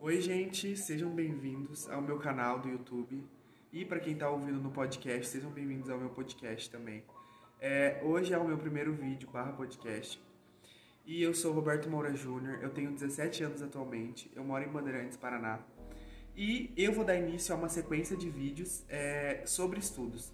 Oi, gente, sejam bem-vindos ao meu canal do YouTube. E para quem está ouvindo no podcast, sejam bem-vindos ao meu podcast também. É, hoje é o meu primeiro vídeo barra podcast. E eu sou Roberto Moura Júnior, eu tenho 17 anos atualmente, eu moro em Bandeirantes, Paraná. E eu vou dar início a uma sequência de vídeos é, sobre estudos.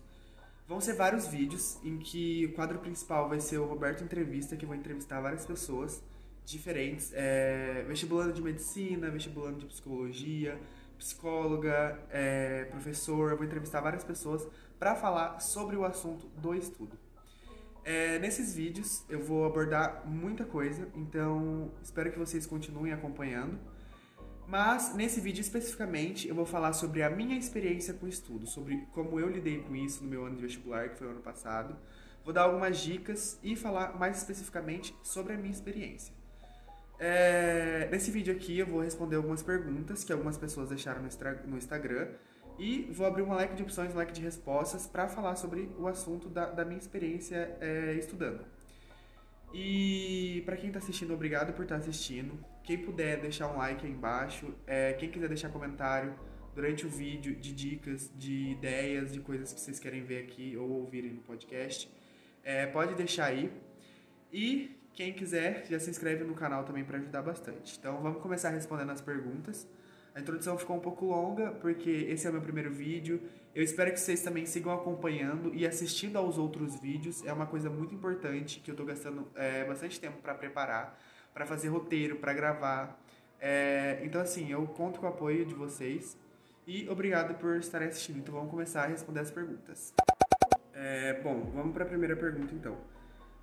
Vão ser vários vídeos em que o quadro principal vai ser o Roberto Entrevista, que eu vou entrevistar várias pessoas diferentes, é, vestibulando de medicina, vestibulando de psicologia, psicóloga, é, professor, eu vou entrevistar várias pessoas para falar sobre o assunto do estudo. É, nesses vídeos eu vou abordar muita coisa, então espero que vocês continuem acompanhando. Mas nesse vídeo especificamente eu vou falar sobre a minha experiência com o estudo, sobre como eu lidei com isso no meu ano de vestibular, que foi o ano passado. Vou dar algumas dicas e falar mais especificamente sobre a minha experiência. É, nesse vídeo aqui eu vou responder algumas perguntas que algumas pessoas deixaram no, Instagram e vou abrir um leque de opções, um leque de respostas para falar sobre o assunto da, da minha experiência é, estudando. E para quem está assistindo, obrigado por estar tá assistindo. Quem puder deixar um like aí embaixo, é, quem quiser deixar comentário durante o vídeo de dicas, de ideias, de coisas que vocês querem ver aqui ou ouvirem no podcast, é, pode deixar aí. E quem quiser, já se inscreve no canal também para ajudar bastante. Então vamos começar respondendo as perguntas. A introdução ficou um pouco longa, porque esse é o meu primeiro vídeo. Eu espero que vocês também sigam acompanhando e assistindo aos outros vídeos. É uma coisa muito importante que eu estou gastando é, bastante tempo para preparar, para fazer roteiro, para gravar. É, então, assim, eu conto com o apoio de vocês. E obrigado por estarem assistindo. Então vamos começar a responder as perguntas. É, bom, vamos para a primeira pergunta então.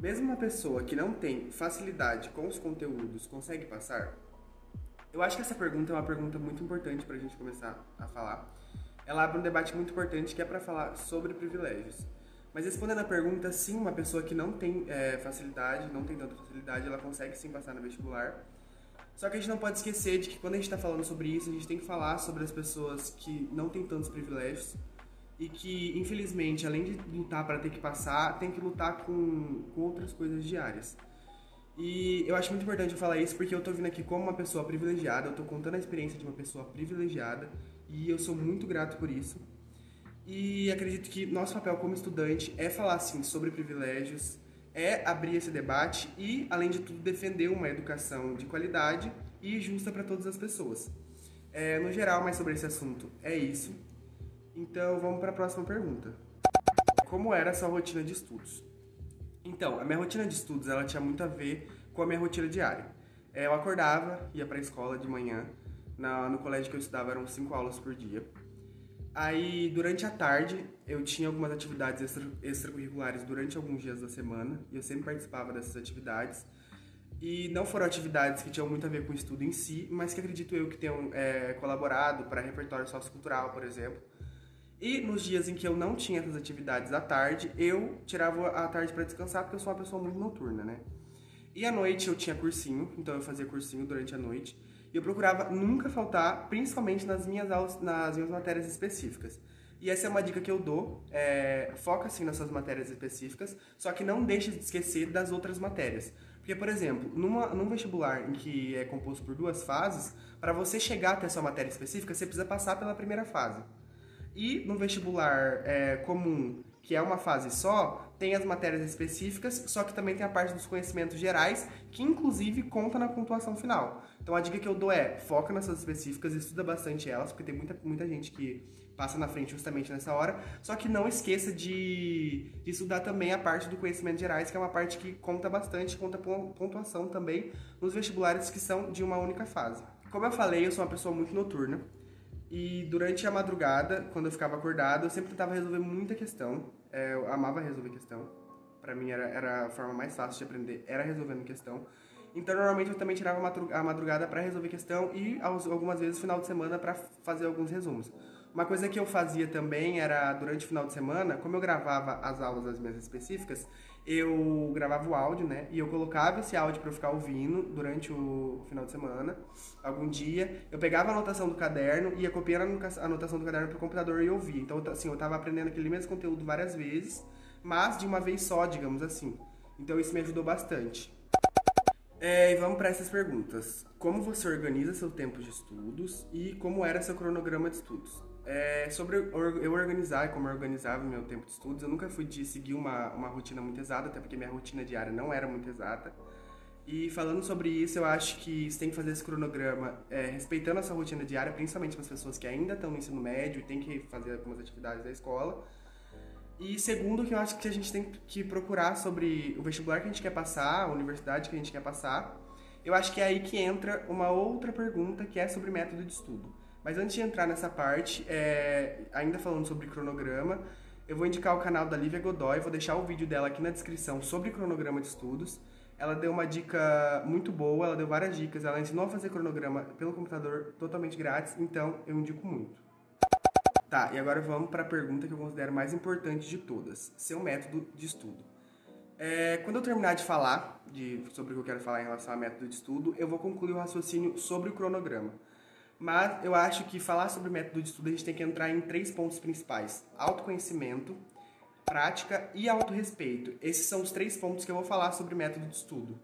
Mesmo uma pessoa que não tem facilidade com os conteúdos consegue passar? Eu acho que essa pergunta é uma pergunta muito importante para a gente começar a falar. Ela abre um debate muito importante que é para falar sobre privilégios. Mas respondendo a pergunta, sim, uma pessoa que não tem é, facilidade, não tem tanta facilidade, ela consegue sim passar no vestibular. Só que a gente não pode esquecer de que quando a gente está falando sobre isso, a gente tem que falar sobre as pessoas que não têm tantos privilégios e que, infelizmente, além de lutar para ter que passar, tem que lutar com, com outras coisas diárias. E eu acho muito importante eu falar isso porque eu tô vindo aqui como uma pessoa privilegiada, eu tô contando a experiência de uma pessoa privilegiada e eu sou muito grato por isso. E acredito que nosso papel como estudante é falar assim sobre privilégios, é abrir esse debate e, além de tudo, defender uma educação de qualidade e justa para todas as pessoas. É, no geral, mais sobre esse assunto é isso. Então vamos para a próxima pergunta. Como era a sua rotina de estudos? Então, a minha rotina de estudos ela tinha muito a ver com a minha rotina diária. É, eu acordava, ia para a escola de manhã. No colégio que eu estudava eram cinco aulas por dia. Aí, durante a tarde, eu tinha algumas atividades extra, extracurriculares durante alguns dias da semana. E eu sempre participava dessas atividades. E não foram atividades que tinham muito a ver com o estudo em si, mas que acredito eu que tenham é, colaborado para repertório sociocultural, por exemplo e nos dias em que eu não tinha essas atividades à tarde, eu tirava a tarde para descansar, porque eu sou uma pessoa muito noturna, né? E à noite eu tinha cursinho, então eu fazia cursinho durante a noite. E eu procurava nunca faltar, principalmente nas minhas aulas, nas minhas matérias específicas. E essa é uma dica que eu dou, é, foca assim nas suas matérias específicas, só que não deixe de esquecer das outras matérias. Porque, por exemplo, numa, num vestibular em que é composto por duas fases, para você chegar até a sua matéria específica, você precisa passar pela primeira fase. E no vestibular é, comum, que é uma fase só, tem as matérias específicas, só que também tem a parte dos conhecimentos gerais, que inclusive conta na pontuação final. Então a dica que eu dou é, foca nessas específicas, estuda bastante elas, porque tem muita, muita gente que passa na frente justamente nessa hora, só que não esqueça de, de estudar também a parte do conhecimento gerais, que é uma parte que conta bastante, conta pontuação também nos vestibulares que são de uma única fase. Como eu falei, eu sou uma pessoa muito noturna, e durante a madrugada, quando eu ficava acordado, eu sempre tentava resolver muita questão. É, eu amava resolver questão. Para mim era, era a forma mais fácil de aprender, era resolvendo questão. Então normalmente eu também tirava a madrugada para resolver questão e algumas vezes final de semana para fazer alguns resumos. Uma coisa que eu fazia também era durante o final de semana, como eu gravava as aulas das minhas específicas, eu gravava o áudio, né? E eu colocava esse áudio para eu ficar ouvindo durante o final de semana, algum dia. Eu pegava a anotação do caderno, ia copiando a anotação do caderno pro computador e ouvia. Então, assim, eu tava aprendendo aquele mesmo conteúdo várias vezes, mas de uma vez só, digamos assim. Então, isso me ajudou bastante. É, e vamos para essas perguntas. Como você organiza seu tempo de estudos e como era seu cronograma de estudos? É, sobre eu organizar e como eu organizava meu tempo de estudos, eu nunca fui de seguir uma, uma rotina muito exata, até porque minha rotina diária não era muito exata. E falando sobre isso, eu acho que você tem que fazer esse cronograma é, respeitando a sua rotina diária, principalmente para as pessoas que ainda estão no ensino médio e têm que fazer algumas atividades da escola e segundo, que eu acho que a gente tem que procurar sobre o vestibular que a gente quer passar, a universidade que a gente quer passar. Eu acho que é aí que entra uma outra pergunta que é sobre método de estudo. Mas antes de entrar nessa parte, é, ainda falando sobre cronograma, eu vou indicar o canal da Lívia Godoy, vou deixar o vídeo dela aqui na descrição sobre cronograma de estudos. Ela deu uma dica muito boa, ela deu várias dicas, ela ensinou a fazer cronograma pelo computador totalmente grátis, então eu indico muito. Tá, e agora vamos para a pergunta que eu considero mais importante de todas: seu método de estudo. É, quando eu terminar de falar de, sobre o que eu quero falar em relação ao método de estudo, eu vou concluir o raciocínio sobre o cronograma. Mas eu acho que falar sobre método de estudo a gente tem que entrar em três pontos principais: autoconhecimento, prática e autorrespeito. Esses são os três pontos que eu vou falar sobre método de estudo.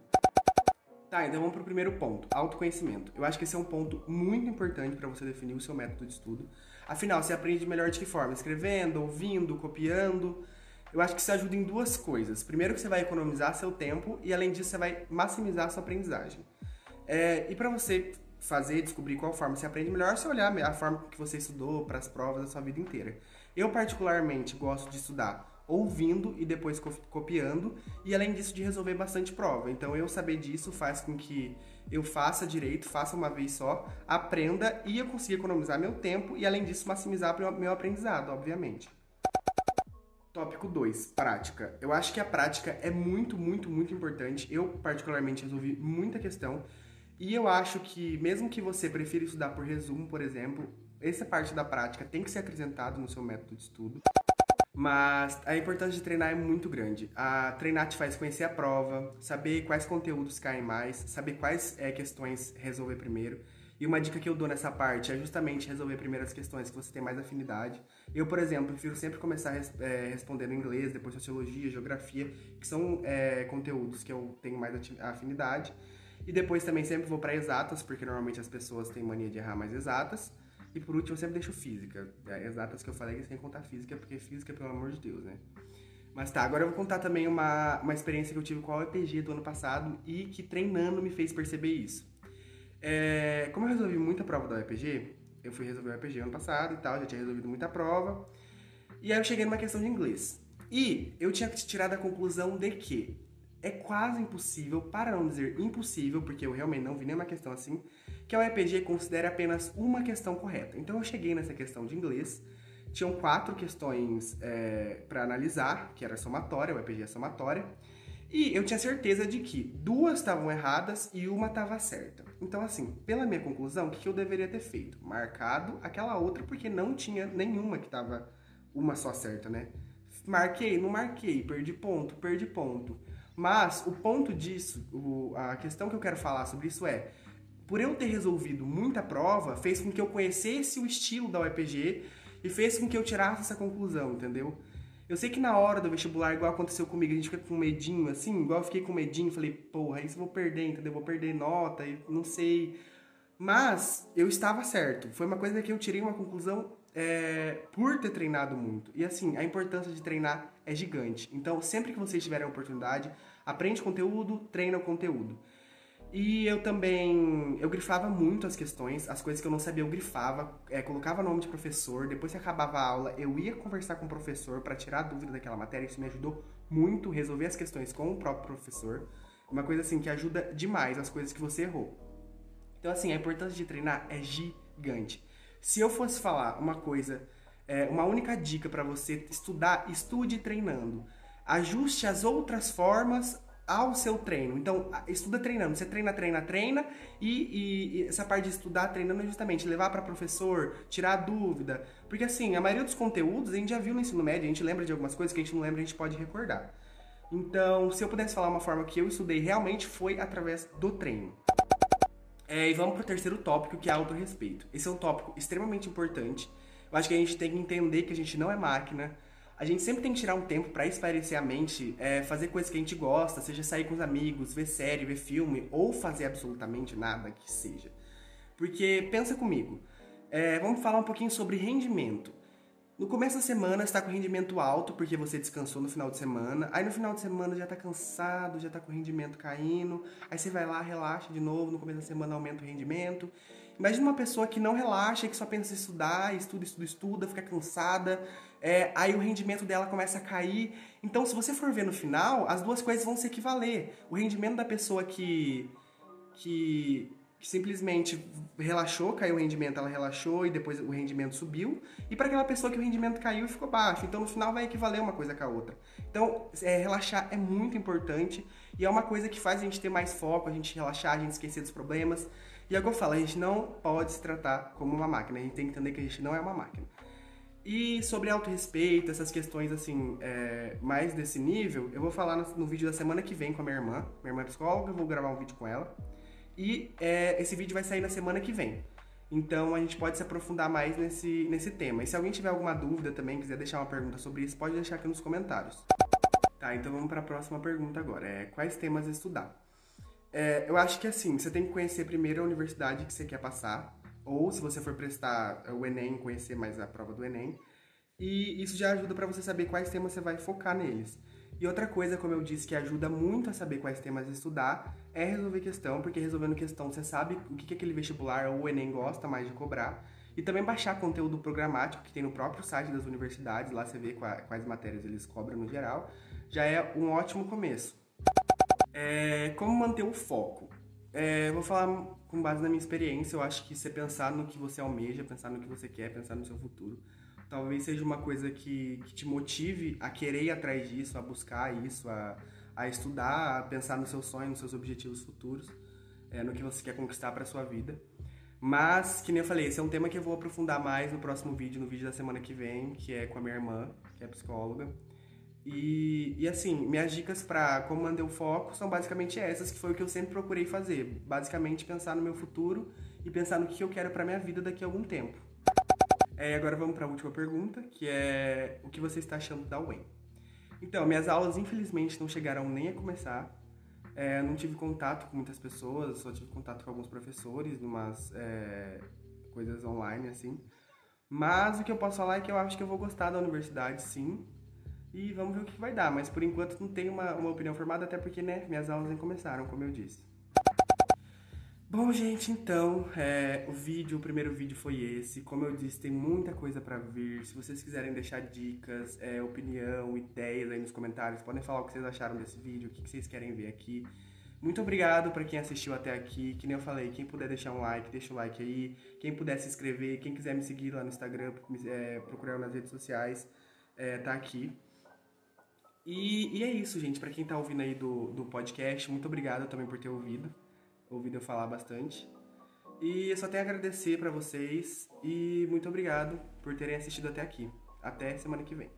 Tá, então vamos para o primeiro ponto, autoconhecimento. Eu acho que esse é um ponto muito importante para você definir o seu método de estudo. Afinal, você aprende melhor de que forma? Escrevendo, ouvindo, copiando. Eu acho que isso ajuda em duas coisas. Primeiro que você vai economizar seu tempo e além disso você vai maximizar sua aprendizagem. É, e para você fazer, descobrir qual forma você aprende melhor, você olhar a forma que você estudou para as provas da sua vida inteira. Eu particularmente gosto de estudar ouvindo e depois copiando, e além disso de resolver bastante prova. Então eu saber disso faz com que eu faça direito, faça uma vez só, aprenda e eu consiga economizar meu tempo e, além disso, maximizar meu aprendizado, obviamente. Tópico 2, prática. Eu acho que a prática é muito, muito, muito importante. Eu, particularmente, resolvi muita questão. E eu acho que, mesmo que você prefira estudar por resumo, por exemplo, essa parte da prática tem que ser acrescentada no seu método de estudo. Mas a importância de treinar é muito grande. A treinar te faz conhecer a prova, saber quais conteúdos caem mais, saber quais é, questões resolver primeiro. E uma dica que eu dou nessa parte é justamente resolver primeiro as questões que você tem mais afinidade. Eu, por exemplo, prefiro sempre começar é, respondendo inglês, depois sociologia, geografia, que são é, conteúdos que eu tenho mais afinidade. E depois também sempre vou para exatas, porque normalmente as pessoas têm mania de errar mais exatas. E por último, eu sempre deixo física. É, exatas que eu falei sem contar física, porque física, pelo amor de Deus, né? Mas tá, agora eu vou contar também uma, uma experiência que eu tive com a OEPG do ano passado e que treinando me fez perceber isso. É, como eu resolvi muita prova da OEPG, eu fui resolver o OEPG ano passado e tal, já tinha resolvido muita prova. E aí eu cheguei numa questão de inglês. E eu tinha tirado a conclusão de que é quase impossível, para não dizer impossível, porque eu realmente não vi nenhuma questão assim, que a UEPG considere apenas uma questão correta. Então eu cheguei nessa questão de inglês, tinham quatro questões é, para analisar, que era somatória, a UEPG é somatória, e eu tinha certeza de que duas estavam erradas e uma estava certa. Então, assim, pela minha conclusão, o que eu deveria ter feito? Marcado aquela outra, porque não tinha nenhuma que estava uma só certa, né? Marquei, não marquei, perdi ponto, perdi ponto. Mas o ponto disso, o, a questão que eu quero falar sobre isso é: por eu ter resolvido muita prova, fez com que eu conhecesse o estilo da UEPG e fez com que eu tirasse essa conclusão, entendeu? Eu sei que na hora do vestibular, igual aconteceu comigo, a gente fica com medinho, assim, igual eu fiquei com medinho, falei, porra, isso eu vou perder, entendeu? Vou perder nota, não sei. Mas eu estava certo. Foi uma coisa que eu tirei uma conclusão é, por ter treinado muito. E assim, a importância de treinar é gigante. Então, sempre que vocês tiverem a oportunidade, aprende conteúdo, treina o conteúdo. E eu também, eu grifava muito as questões, as coisas que eu não sabia eu grifava, é, colocava nome de professor, depois que acabava a aula eu ia conversar com o professor para tirar a dúvida daquela matéria, isso me ajudou muito resolver as questões com o próprio professor, uma coisa assim que ajuda demais as coisas que você errou. Então assim, a importância de treinar é gigante. Se eu fosse falar uma coisa, é, uma única dica para você estudar, estude treinando. Ajuste as outras formas ao seu treino. Então, estuda treinando. Você treina, treina, treina. E, e, e essa parte de estudar treinando é justamente levar para professor, tirar dúvida. Porque, assim, a maioria dos conteúdos a gente já viu no ensino médio, a gente lembra de algumas coisas que a gente não lembra, a gente pode recordar. Então, se eu pudesse falar uma forma que eu estudei realmente foi através do treino. É, e vamos para o terceiro tópico, que é autorrespeito. Esse é um tópico extremamente importante. Eu acho que a gente tem que entender que a gente não é máquina, a gente sempre tem que tirar um tempo para espairecer a mente, é, fazer coisas que a gente gosta, seja sair com os amigos, ver série, ver filme, ou fazer absolutamente nada que seja. Porque, pensa comigo, é, vamos falar um pouquinho sobre rendimento. No começo da semana está com rendimento alto porque você descansou no final de semana. Aí no final de semana já está cansado, já está com o rendimento caindo. Aí você vai lá, relaxa de novo, no começo da semana aumenta o rendimento. Imagina uma pessoa que não relaxa, que só pensa em estudar, estuda, estuda, estuda, fica cansada, é, aí o rendimento dela começa a cair. Então, se você for ver no final, as duas coisas vão se equivaler. O rendimento da pessoa que, que que simplesmente relaxou, caiu o rendimento, ela relaxou e depois o rendimento subiu, e para aquela pessoa que o rendimento caiu e ficou baixo. Então no final vai equivaler uma coisa com a outra. Então é, relaxar é muito importante e é uma coisa que faz a gente ter mais foco, a gente relaxar, a gente esquecer dos problemas. E é o que eu falo, a gente não pode se tratar como uma máquina, a gente tem que entender que a gente não é uma máquina. E sobre autorrespeito, essas questões assim, é, mais desse nível, eu vou falar no, no vídeo da semana que vem com a minha irmã. Minha irmã é psicóloga, eu vou gravar um vídeo com ela. E é, esse vídeo vai sair na semana que vem. Então a gente pode se aprofundar mais nesse, nesse tema. E se alguém tiver alguma dúvida também, quiser deixar uma pergunta sobre isso, pode deixar aqui nos comentários. Tá, então vamos para a próxima pergunta agora. É, quais temas estudar? É, eu acho que assim, você tem que conhecer primeiro a universidade que você quer passar. Ou se você for prestar o Enem, conhecer mais a prova do Enem. E isso já ajuda para você saber quais temas você vai focar neles. E outra coisa, como eu disse, que ajuda muito a saber quais temas estudar, é resolver questão, porque resolvendo questão você sabe o que, que aquele vestibular ou o Enem gosta mais de cobrar. E também baixar conteúdo programático que tem no próprio site das universidades, lá você vê quais matérias eles cobram no geral, já é um ótimo começo. É, como manter o foco? É, vou falar com base na minha experiência, eu acho que você pensar no que você almeja, pensar no que você quer, pensar no seu futuro, talvez seja uma coisa que, que te motive a querer ir atrás disso, a buscar isso, a, a estudar, a pensar nos seus sonhos, nos seus objetivos futuros, é, no que você quer conquistar para sua vida. Mas, que nem eu falei, esse é um tema que eu vou aprofundar mais no próximo vídeo, no vídeo da semana que vem, que é com a minha irmã, que é psicóloga. E, e assim, minhas dicas para como manter o foco são basicamente essas, que foi o que eu sempre procurei fazer. Basicamente, pensar no meu futuro e pensar no que eu quero para minha vida daqui a algum tempo. É, agora vamos para a última pergunta, que é o que você está achando da UEM? Então, minhas aulas infelizmente não chegaram nem a começar. É, não tive contato com muitas pessoas, só tive contato com alguns professores, umas é, coisas online assim. Mas o que eu posso falar é que eu acho que eu vou gostar da universidade, sim. E vamos ver o que vai dar. Mas por enquanto não tenho uma, uma opinião formada, até porque né, minhas aulas nem começaram, como eu disse. Bom, gente, então, é, o vídeo, o primeiro vídeo foi esse. Como eu disse, tem muita coisa para vir. Se vocês quiserem deixar dicas, é, opinião, ideias aí nos comentários, podem falar o que vocês acharam desse vídeo, o que vocês querem ver aqui. Muito obrigado para quem assistiu até aqui. Que nem eu falei, quem puder deixar um like, deixa o like aí. Quem puder se inscrever, quem quiser me seguir lá no Instagram, é, procurar nas redes sociais, é, tá aqui. E, e é isso, gente. Para quem tá ouvindo aí do, do podcast, muito obrigado também por ter ouvido ouvido eu falar bastante. E eu só tenho a agradecer para vocês e muito obrigado por terem assistido até aqui. Até semana que vem.